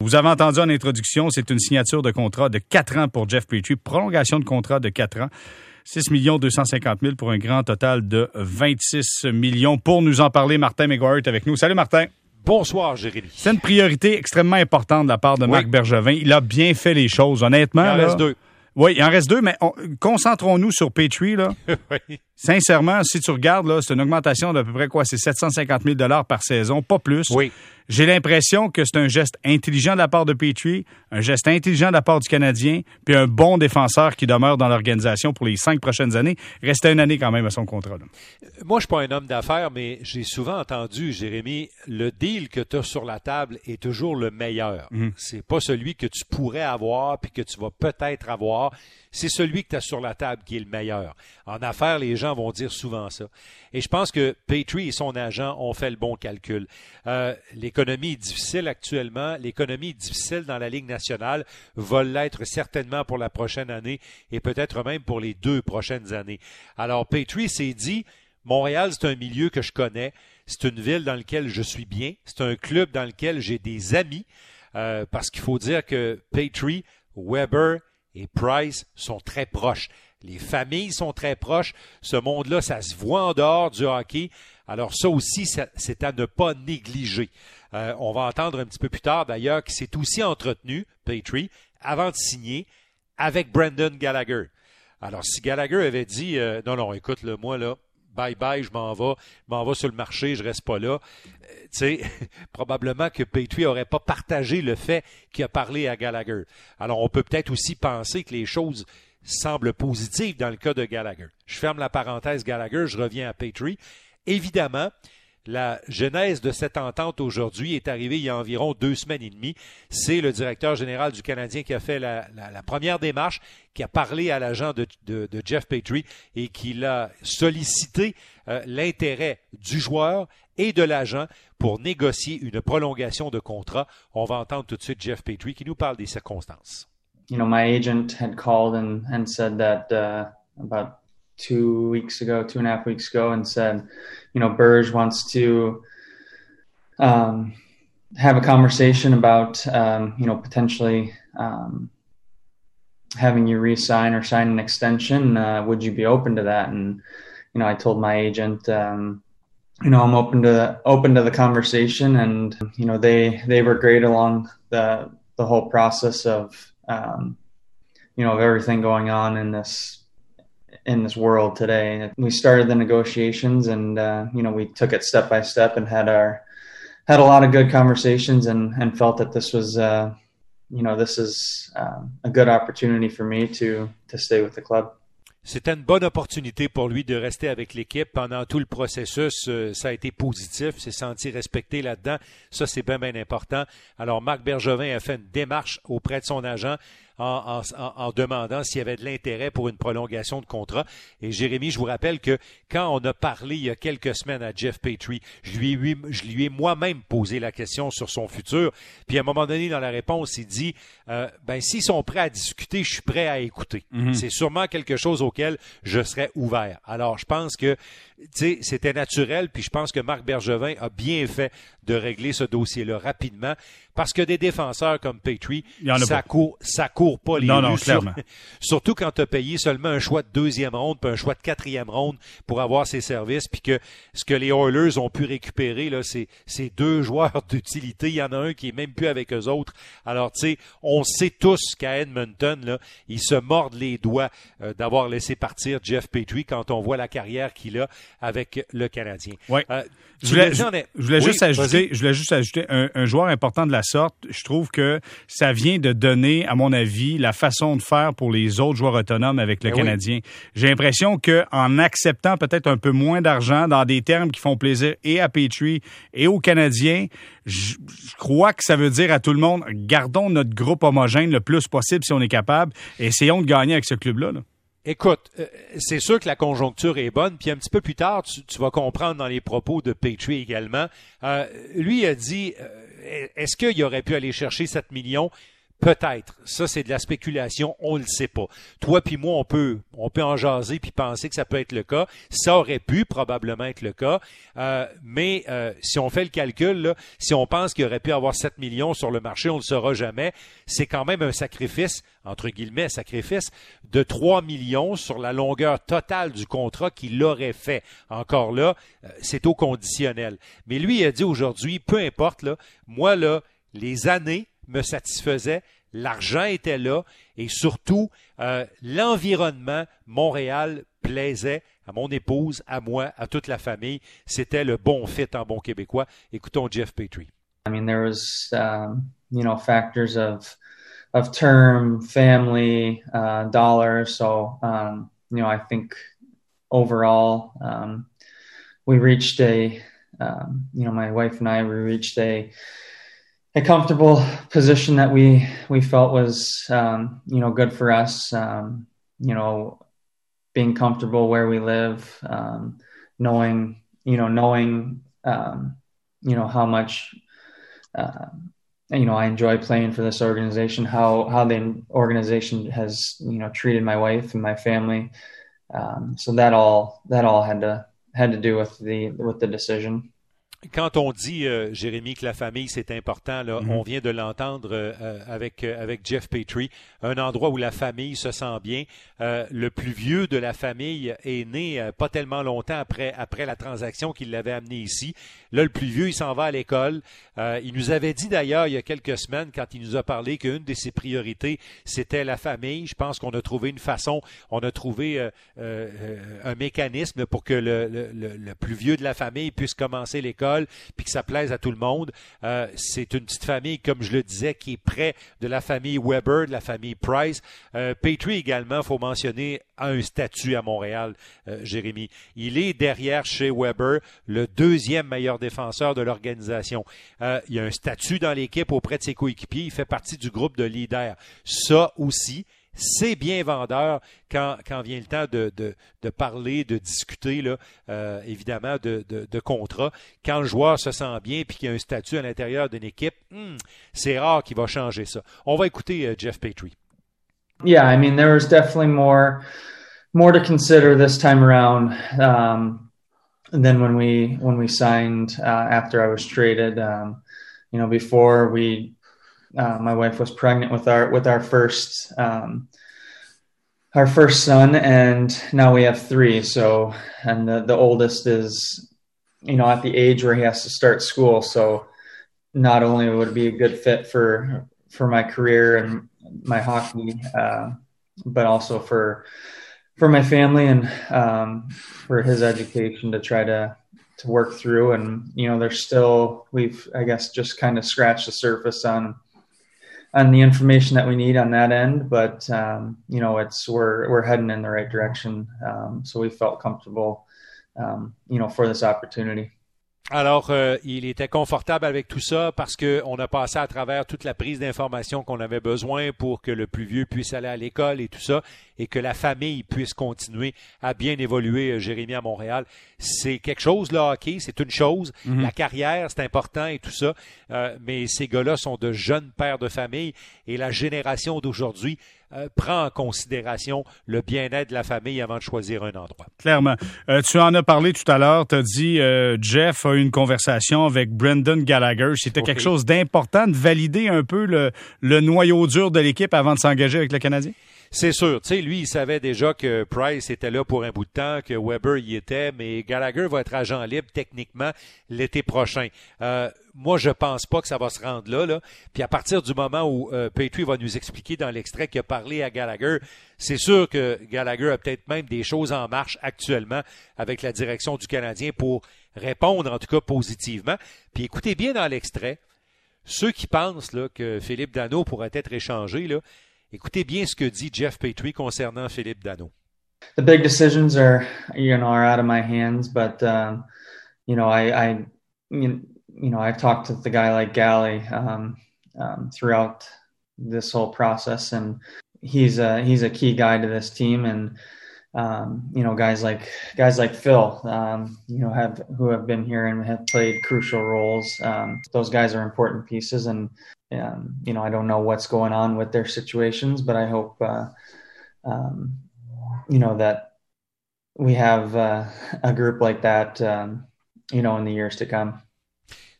Vous avez entendu en introduction, c'est une signature de contrat de 4 ans pour Jeff Petrie, prolongation de contrat de 4 ans. 6 250 000 pour un grand total de 26 millions. Pour nous en parler, Martin McGuire est avec nous. Salut Martin. Bonsoir, Jérémy. C'est une priorité extrêmement importante de la part de Marc Bergevin. Il a bien fait les choses, honnêtement. Il en reste deux. Oui, il en reste deux, mais concentrons-nous sur Petrie. Là. oui. Sincèrement, si tu regardes, là, c'est une augmentation d'à peu près quoi? C'est 750 000 par saison, pas plus. Oui. J'ai l'impression que c'est un geste intelligent de la part de Petrie, un geste intelligent de la part du Canadien, puis un bon défenseur qui demeure dans l'organisation pour les cinq prochaines années. Restait une année quand même à son contrat. Moi, je suis pas un homme d'affaires, mais j'ai souvent entendu, Jérémy, le deal que tu as sur la table est toujours le meilleur. Mhm. C'est pas celui que tu pourrais avoir puis que tu vas peut-être avoir c'est celui que tu as sur la table qui est le meilleur. En affaires, les gens vont dire souvent ça. Et je pense que Petrie et son agent ont fait le bon calcul. Euh, l'économie est difficile actuellement. L'économie est difficile dans la Ligue nationale, va l'être certainement pour la prochaine année et peut-être même pour les deux prochaines années. Alors, Petrie s'est dit, Montréal, c'est un milieu que je connais. C'est une ville dans laquelle je suis bien. C'est un club dans lequel j'ai des amis. Euh, parce qu'il faut dire que Petrie, Weber et Price sont très proches. Les familles sont très proches. Ce monde-là, ça se voit en dehors du hockey. Alors ça aussi, c'est à ne pas négliger. Euh, on va entendre un petit peu plus tard d'ailleurs qu'il s'est aussi entretenu, Petrie, avant de signer, avec Brandon Gallagher. Alors si Gallagher avait dit euh, non, non, écoute, le moi là, bye bye, je m'en vais, je m'en vais sur le marché, je reste pas là. Euh, tu sais, probablement que Petrie aurait pas partagé le fait qu'il a parlé à Gallagher. Alors, on peut peut-être aussi penser que les choses semblent positives dans le cas de Gallagher. Je ferme la parenthèse Gallagher, je reviens à Petrie. Évidemment, la genèse de cette entente aujourd'hui est arrivée il y a environ deux semaines et demie. C'est le directeur général du Canadien qui a fait la, première démarche, qui a parlé à l'agent de, Jeff Petrie et qui l'a sollicité euh, l'intérêt du joueur et de l'agent pour négocier une prolongation de contrat. On va entendre tout de suite Jeff Petrie qui nous parle des circonstances. You know, my agent had called and, said that uh, about two weeks ago, two and a half weeks ago, and said, you know, Burge wants to um, have a conversation about, um, you know, potentially um, having you resign or sign an extension. Uh, would you be open to that? And you know, I told my agent, um, you know, I'm open to open to the conversation, and you know, they they were great along the the whole process of um, you know of everything going on in this in this world today. We started the negotiations, and uh, you know we took it step by step and had our had a lot of good conversations, and and felt that this was uh, you know this is um, a good opportunity for me to to stay with the club. C'était une bonne opportunité pour lui de rester avec l'équipe pendant tout le processus. Euh, ça a été positif, s'est senti respecté là-dedans. Ça, c'est bien, bien important. Alors, Marc Bergevin a fait une démarche auprès de son agent en, demandant s'il y avait de l'intérêt pour une prolongation de contrat. Et Jérémy, je vous rappelle que quand on a parlé il y a quelques semaines à Jeff Petrie, je lui ai, je lui ai moi-même posé la question sur son futur. Puis à un moment donné, dans la réponse, il dit euh, ben s'ils sont prêts à discuter, je suis prêt à écouter. Mhm. C'est sûrement quelque chose auquel je serais ouvert. Alors, je pense que c'était naturel, puis je pense que Marc Bergevin a bien fait de régler ce dossier-là rapidement, parce que des défenseurs comme Petrie, ça court, ça court pas les non, non, clairement. Surtout quand tu as payé seulement un choix de deuxième ronde, puis un choix de quatrième ronde pour avoir ses services, puis que ce que les Oilers ont pu récupérer, là, c'est, c'est deux joueurs d'utilité. Il y en a un qui est même plus avec eux autres. Alors, tu sais, on sait tous qu'à Edmonton, là, ils se mordent les doigts euh, d'avoir laissé partir Jeff Petrie quand on voit la carrière qu'il a avec le Canadien. Ouais. Euh, je voulais, je, voulais juste ajouter, je voulais juste ajouter un, joueur important de la sorte. Je trouve que ça vient de donner, à mon avis, la façon de faire pour les autres joueurs autonomes avec le ben Canadien. J'ai l'impression que en acceptant peut-être un peu moins d'argent dans des termes qui font plaisir et à Petrie et aux Canadiens, je, crois que ça veut dire à tout le monde, gardons notre groupe homogène le plus possible si on est capable et essayons de gagner avec ce club-là. là Écoute, euh, c'est sûr que la conjoncture est bonne, puis un petit peu plus tard, tu, vas comprendre dans les propos de Petrie également. Euh, lui a dit, euh, est-ce qu'il aurait pu aller chercher 7 millions? Peut-être. Ça, c'est de la spéculation. On ne le sait pas. Toi puis moi, on peut, on peut en jaser puis penser que ça peut être le cas. Ça aurait pu probablement être le cas. Euh, mais euh, si on fait le calcul, si on pense qu'il aurait pu avoir 7 millions sur le marché, on ne le saura jamais. C'est quand même un sacrifice, entre guillemets, sacrifice de 3 millions sur la longueur totale du contrat qu'il aurait fait. Encore là, euh, c'est au conditionnel. Mais lui, il a dit aujourd'hui, peu importe, là, moi, là, les années me satisfaisait, l'argent était là et surtout euh, l'environnement Montréal plaisait à mon épouse, à moi, à toute la famille. C'était le bon fit en bon québécois. Écoutons Jeff Petrie. I mean, there was, um, you know, factors of of term, family, uh, dollar. So, um, you know, I think overall, um, we reached a, um, you know, my wife and I, we reached a a comfortable position that we we felt was um, you know good for us. Um, you know, being comfortable where we live, um, knowing you know knowing um, you know how much uh, you know I enjoy playing for this organization. How how the organization has you know treated my wife and my family. Um, so that all that all had to had to do with the with the decision. Quand on dit, euh, Jérémy, que la famille, c'est important, là, mm-hmm. on vient de l'entendre euh, euh, avec, avec Jeff Petrie, un endroit où la famille se sent bien. le plus vieux de la famille est né pas tellement longtemps après, après la transaction qu'il l'avait amené ici. Là, le plus vieux, il s'en va à l'école. il nous avait dit d'ailleurs il y a quelques semaines, quand il nous a parlé qu'une de ses priorités, c'était la famille. Je pense qu'on a trouvé une façon, on a trouvé un mécanisme pour que le, le, le plus vieux de la famille puisse commencer l'école puis que ça plaise à tout le monde. Euh, c'est une petite famille, comme je le disais, qui est près de la famille Weber, de la famille Price. Euh, Petrie également, faut mentionner, a un statut à Montréal, euh, Jérémy. Il est derrière chez Weber, le deuxième meilleur défenseur de l'organisation. Il a un statut dans l'équipe auprès de ses coéquipiers. Il fait partie du groupe de leaders. Ça aussi, c'est bien vendeur quand, vient le temps de, parler, de discuter, euh, évidemment, de, de, contrat. Quand le joueur se sent bien et qu'il a un statut à l'intérieur d'une équipe, hmm, c'est rare qu'il va changer ça. On va écouter euh, Jeff Petrie. Yeah, I mean, there was definitely more, more to consider this time around um, than when we when we signed uh, after I was traded. Um, you know, before we uh, my wife was pregnant with our with our first um, our first son, and now we have three. So, and the the oldest is, you know, at the age where he has to start school. So, not only would it be a good fit for for my career and my hockey, uh, but also for for my family and um, for his education to try to to work through. And you know, there's still we've I guess just kind of scratched the surface on on the information that we need on that end. But um, you know, it's we're we're heading in the right direction. Um, so we felt comfortable, um, you know, for this opportunity. Alors, euh, il était confortable avec tout ça parce qu'on a passé à travers toute la prise d'informations qu'on avait besoin pour que le plus vieux puisse aller à l'école et tout ça, et que la famille puisse continuer à bien évoluer, euh, Jérémy, à Montréal. C'est quelque chose, le hockey, c'est une chose. Mhm. La carrière, c'est important et tout ça. Euh, mais ces gars-là sont de jeunes pères de famille et la génération d'aujourd'hui euh, prend en considération le bien-être de la famille avant de choisir un endroit. Clairement. Euh, tu en as parlé tout à l'heure. Tu as dit euh, Jeff a eu une conversation avec Brendan Gallagher. C'était quelque chose d'important de valider un peu le, le noyau dur de l'équipe avant de s'engager avec le Canadien? C'est sûr. Tu sais, lui, il savait déjà que Price était là pour un bout de temps, que Weber y était, mais Gallagher va être agent libre techniquement l'été prochain. Euh, moi, je pense pas que ça va se rendre là. là. Puis à partir du moment où euh, Petrie va nous expliquer dans l'extrait qu'il a parlé à Gallagher, c'est sûr que Gallagher a peut-être même des choses en marche actuellement avec la direction du Canadien pour répondre, en tout cas positivement. Puis écoutez bien dans l'extrait, ceux qui pensent là, que Philippe Dano pourrait être échangé, là, Écoutez bien ce que dit Jeff Petrie concernant Philippe Dano. The big decisions are, you know, are out of my hands, but um, you know, I, I, you know, I've talked to the guy like Galley um, um, throughout this whole process, and he's a he's a key guy to this team, and um, you know, guys like guys like Phil, um, you know, have who have been here and have played crucial roles. Um, those guys are important pieces, and um, you know, I don't know what's going on with their situations, but I hope, uh, um, you know, that we have uh, a group like that, um, you know, in the years to come.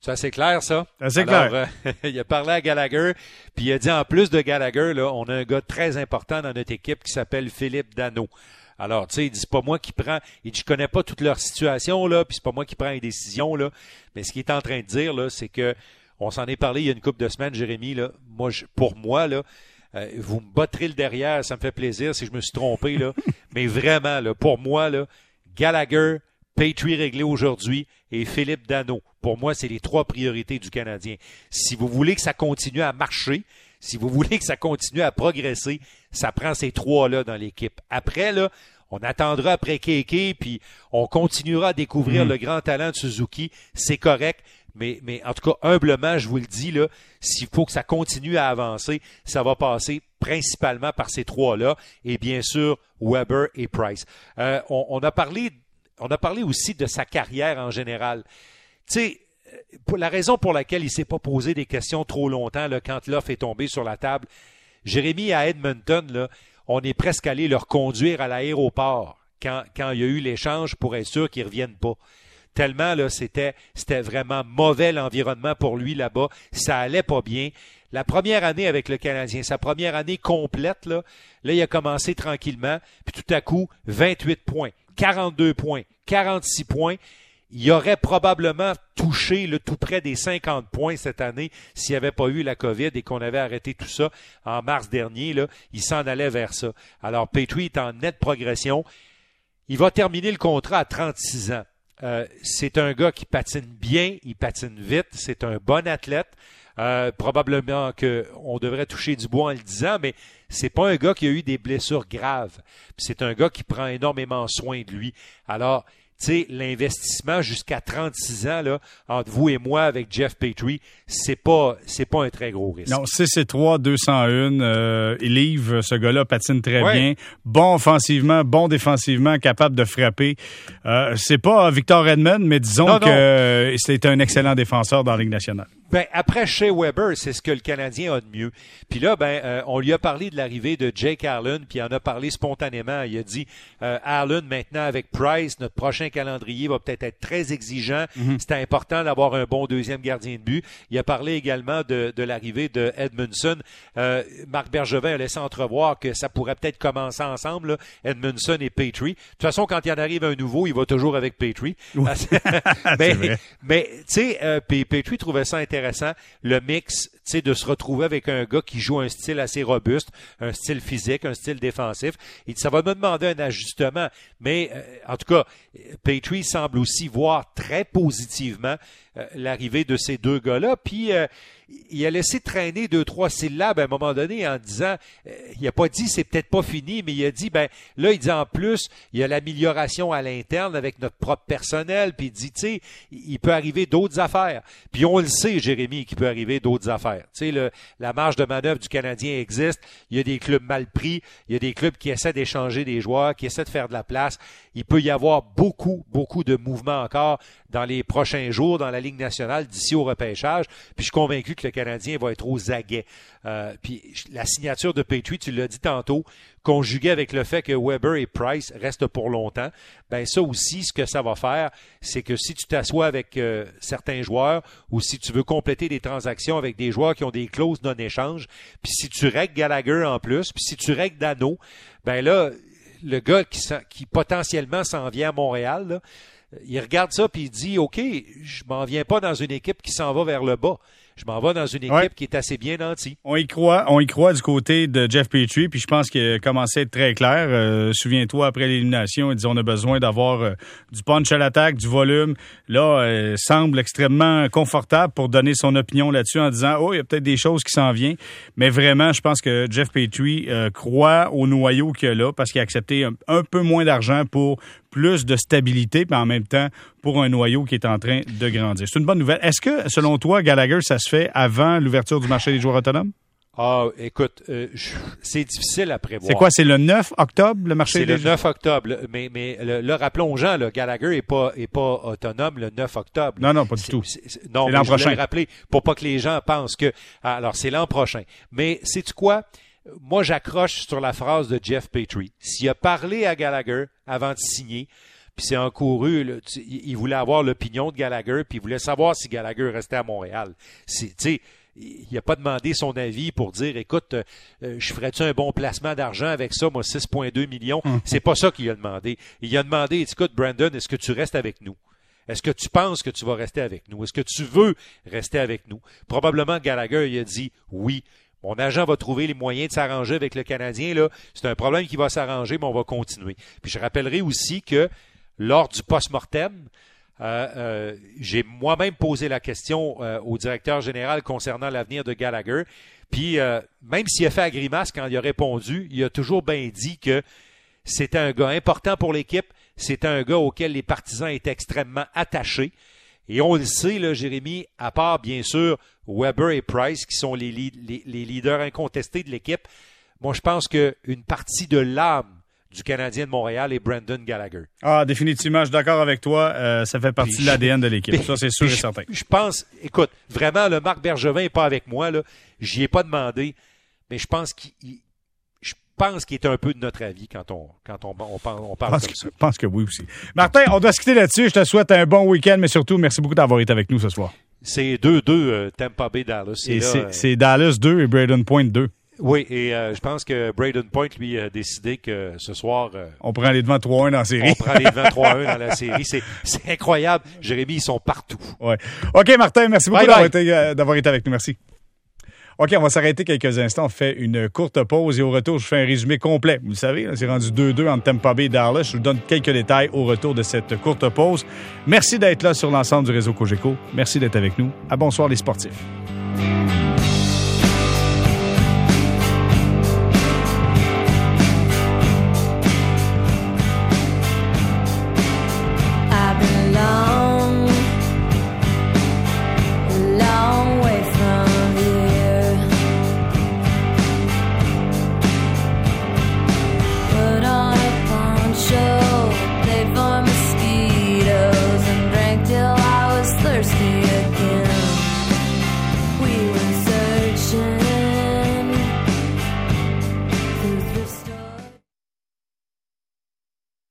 C'est assez clair, ça. Assez clair. Euh, il a parlé à Gallagher, puis il a dit en plus de Gallagher, là, on a un gars très important dans notre équipe qui s'appelle Philippe Dano. Alors, tu sais, il dit, c'est pas moi qui prends, il dit, je connais pas toute leur situation, là, puis c'est pas moi qui prends les décisions, là. Mais ce qu'il est en train de dire, là, c'est que, on s'en est parlé il y a une couple de semaines, Jérémy, là. Moi, pour moi, là, euh, vous me battrez le derrière, ça me fait plaisir si je me suis trompé, là. Mais vraiment, là, pour moi, là, Gallagher, Petrie réglé aujourd'hui et Philippe Dano. Pour moi, c'est les trois priorités du Canadien. Si vous voulez que ça continue à marcher, si vous voulez que ça continue à progresser, ça prend ces trois-là dans l'équipe. Après, là, on attendra après Keke, puis on continuera à découvrir mm. le grand talent de Suzuki. C'est correct. Mais, en tout cas, humblement, je vous le dis, s'il faut que ça continue à avancer, ça va passer principalement par ces trois-là, et bien sûr, Weber et Price. Euh, on, a parlé aussi de sa carrière en général. Tu sais, pour la raison pour laquelle il s'est pas posé des questions trop longtemps là, quand l'offre est tombée sur la table, Jérémy à Edmonton, on est presque allé leur conduire à l'aéroport quand, quand il y a eu l'échange pour être sûr qu'ils ne reviennent pas. Tellement là, c'était, c'était vraiment mauvais l'environnement pour lui là-bas. Ça allait pas bien. La première année avec le Canadien, sa première année complète, là, là, il a commencé tranquillement, puis tout à coup, 28 points. 42 points, 46 points. Il aurait probablement touché le tout près des 50 points cette année s'il n'y avait pas eu la COVID et qu'on avait arrêté tout ça en mars dernier. Là, il s'en allait vers ça. Alors, Petrie est en nette progression. Il va terminer le contrat à 36 ans. Euh, c'est un gars qui patine bien, il patine vite, c'est un bon athlète. Euh, probablement qu'on devrait toucher du bois en le disant, mais c'est pas un gars qui a eu des blessures graves. C'est un gars qui prend énormément soin de lui. Alors, sais, l'investissement jusqu'à 36 ans, là, entre vous et moi avec Jeff Petrie, c'est pas, c'est pas un très gros risque. Non, c'est 3 201. Euh, livre, ce gars-là patine très bien. Bon offensivement, bon défensivement, capable de frapper. Euh, c'est pas Victor Edmond, mais disons que c'est un excellent défenseur dans la Ligue nationale. Ben, après Shea Weber, c'est ce que le Canadien a de mieux. Puis là, ben, euh, on lui a parlé de l'arrivée de Jake Allen, puis il en a parlé spontanément. Il a dit, euh, Allen, maintenant avec Price, notre prochain calendrier va peut-être être très exigeant. Mhm. C'est important d'avoir un bon deuxième gardien de but. Il a parlé également de, de l'arrivée de Edmundson. Euh, Marc Bergevin a laissé entrevoir que ça pourrait peut-être commencer ensemble, là, Edmundson et Petrie. De toute façon, quand il en arrive un nouveau, il va toujours avec Petrie. mais, mais tu sais, euh, Petrie trouvait ça intéressant le mix, de se retrouver avec un gars qui joue un style assez robuste, un style physique, un style défensif. Et ça va me demander un ajustement. Mais, euh, en tout cas, Petrie semble aussi voir très positivement euh, l'arrivée de ces deux gars-là. Puis, euh, il a laissé traîner deux, trois syllabes à un moment donné en disant, il a pas dit c'est peut-être pas fini, mais il a dit, ben là, il dit en plus, il y a l'amélioration à l'interne avec notre propre personnel, puis il dit, tu sais, il peut arriver d'autres affaires. Puis on le sait, Jérémy, qu'il peut arriver d'autres affaires. Tu sais, la marge de manœuvre du Canadien existe. Il y a des clubs mal pris, il y a des clubs qui essaient d'échanger des joueurs, qui essaient de faire de la place. Il peut y avoir beaucoup, beaucoup de mouvements encore dans les prochains jours dans la Ligue nationale d'ici au repêchage. Puis je suis convaincu que le Canadien va être aux aguets. Euh, puis la signature de Petrie, tu l'as dit tantôt, conjuguée avec le fait que Weber et Price restent pour longtemps, ben ça aussi, ce que ça va faire, c'est que si tu t'assois avec euh, certains joueurs ou si tu veux compléter des transactions avec des joueurs qui ont des clauses non-échange, puis si tu règles Gallagher en plus, puis si tu règles Dano, ben là, le gars qui, potentiellement s'en vient à Montréal, il regarde ça puis il dit OK, je m'en viens pas dans une équipe qui s'en va vers le bas je m'en vais dans une équipe qui est assez bien nantie. On y croit, on y croit du côté de Jeff Petrie, puis je pense qu'il a commencé à être très clair. Euh, souviens-toi, après l'élimination, il dit on a besoin d'avoir euh, du punch à l'attaque, du volume. Là, euh, semble extrêmement confortable pour donner son opinion là-dessus en disant oh, il y a peut-être des choses qui s'en viennent. Mais vraiment, je pense que Jeff Petrie croit au noyau qu'il a là parce qu'il a accepté un, un peu moins d'argent pour plus de stabilité, mais en même temps pour un noyau qui est en train de grandir. C'est une bonne nouvelle. Est-ce que, selon toi, Gallagher, ça se fait avant l'ouverture du marché des joueurs autonomes? Ah, écoute, euh, c'est difficile à prévoir. C'est quoi, c'est le 9 octobre, le marché? C'est le 9 octobre. Mais, mais le, rappelons Jean, le Gallagher n'est pas, est pas autonome le 9 octobre. Non, non, pas du tout. non, l'an prochain. Je rappeler pour pas que les gens pensent que... Alors, c'est l'an prochain. Mais sais-tu quoi? Moi, j'accroche sur la phrase de Jeff Petrie. S'il a parlé à Gallagher avant de signer, puis c'est encouru, il voulait avoir l'opinion de Gallagher, puis il voulait savoir si Gallagher restait à Montréal. C'est, il n'a pas demandé son avis pour dire écoute, euh, euh, je ferais-tu un bon placement d'argent avec ça, moi 6,2 millions? Hum. C'est pas ça qu'il a demandé. Il a demandé écoute, Brandon, est-ce que tu restes avec nous? Est-ce que tu penses que tu vas rester avec nous? Est-ce que tu veux rester avec nous? Probablement Gallagher il a dit oui. Mon agent va trouver les moyens de s'arranger avec le Canadien. C'est un problème qui va s'arranger, mais on va continuer. Puis je rappellerai aussi que lors du post-mortem, euh, euh, j'ai moi-même posé la question euh, au directeur général concernant l'avenir de Gallagher. Puis même s'il a fait la grimace quand il a répondu, il a toujours bien dit que c'était un gars important pour l'équipe, c'était un gars auquel les partisans étaient extrêmement attachés. Et on le sait, là, Jérémy, à part bien sûr Weber et Price, qui sont les, les, les leaders incontestés de l'équipe, moi je pense qu'une partie de l'âme du Canadien de Montréal et Brandon Gallagher. Ah, définitivement, je suis d'accord avec toi. Euh, ça fait partie de l'ADN de l'équipe. Ça, c'est sûr et certain. Je pense, écoute, vraiment, le Marc Bergevin n'est pas avec moi. Là. J'y ai pas demandé, mais je pense qu'il je pense qu'il est un peu de notre avis quand on, quand on, on, on parle comme ça. Je pense que oui aussi. Martin, on doit se quitter là-dessus. Je te souhaite un bon week-end, mais surtout, merci beaucoup d'avoir été avec nous ce soir. C'est 2-2 euh, Tampa Bay Dallas. Euh, c'est Dallas 2 et Braden Point 2. Oui, et euh, je pense que Braden Point, lui, a décidé que ce soir... Euh, on prend les devants 3-1 dans la série. On prend les devants 3-1 dans la série. C'est, incroyable. Jérémy, ils sont partout. Ouais. OK, Martin, merci beaucoup d'avoir été, euh, d'avoir été avec nous. Merci. OK, on va s'arrêter quelques instants. On fait une courte pause et au retour, je fais un résumé complet. Vous le savez, c'est rendu 2-2 entre Tampa Bay et Dallas. Je vous donne quelques détails au retour de cette courte pause. Merci d'être là sur l'ensemble du réseau Cogeco. Merci d'être avec nous. À bonsoir les sportifs.